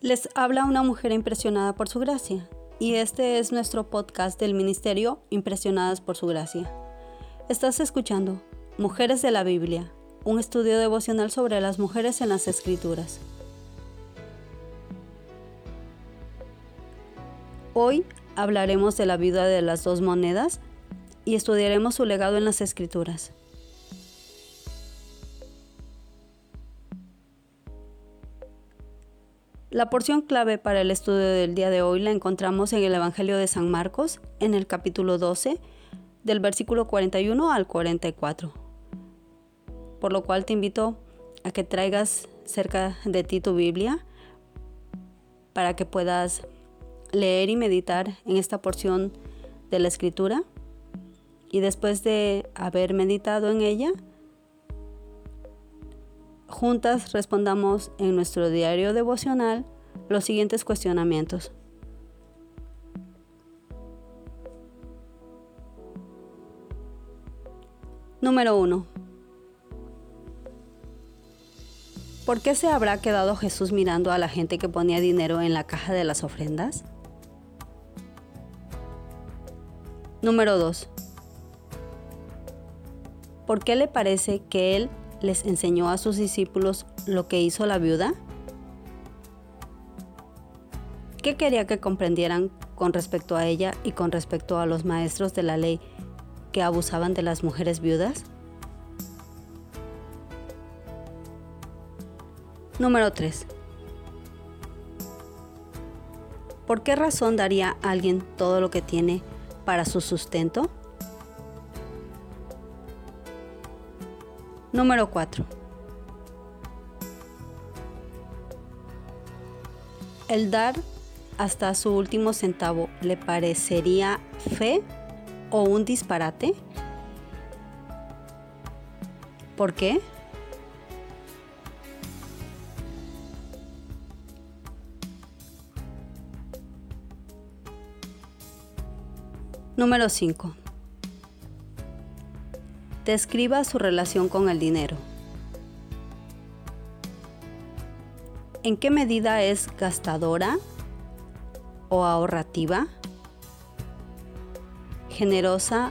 Les habla una mujer impresionada por su gracia y este es nuestro podcast del Ministerio Impresionadas por su gracia. Estás escuchando Mujeres de la Biblia, un estudio devocional sobre las mujeres en las Escrituras. Hoy hablaremos de la viuda de las dos monedas y estudiaremos su legado en las Escrituras. La porción clave para el estudio del día de hoy la encontramos en el Evangelio de San Marcos, en el capítulo 12, del versículo 41 al 44. Por lo cual te invito a que traigas cerca de ti tu Biblia para que puedas leer y meditar en esta porción de la escritura. Y después de haber meditado en ella, juntas respondamos en nuestro diario devocional los siguientes cuestionamientos. Número 1. ¿Por qué se habrá quedado Jesús mirando a la gente que ponía dinero en la caja de las ofrendas? Número 2. ¿Por qué le parece que Él les enseñó a sus discípulos lo que hizo la viuda? ¿Qué quería que comprendieran con respecto a ella y con respecto a los maestros de la ley que abusaban de las mujeres viudas? Número 3. ¿Por qué razón daría alguien todo lo que tiene para su sustento? Número 4. El dar hasta su último centavo le parecería fe o un disparate? ¿Por qué? Número 5 describa su relación con el dinero. ¿En qué medida es gastadora o ahorrativa? ¿Generosa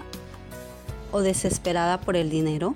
o desesperada por el dinero?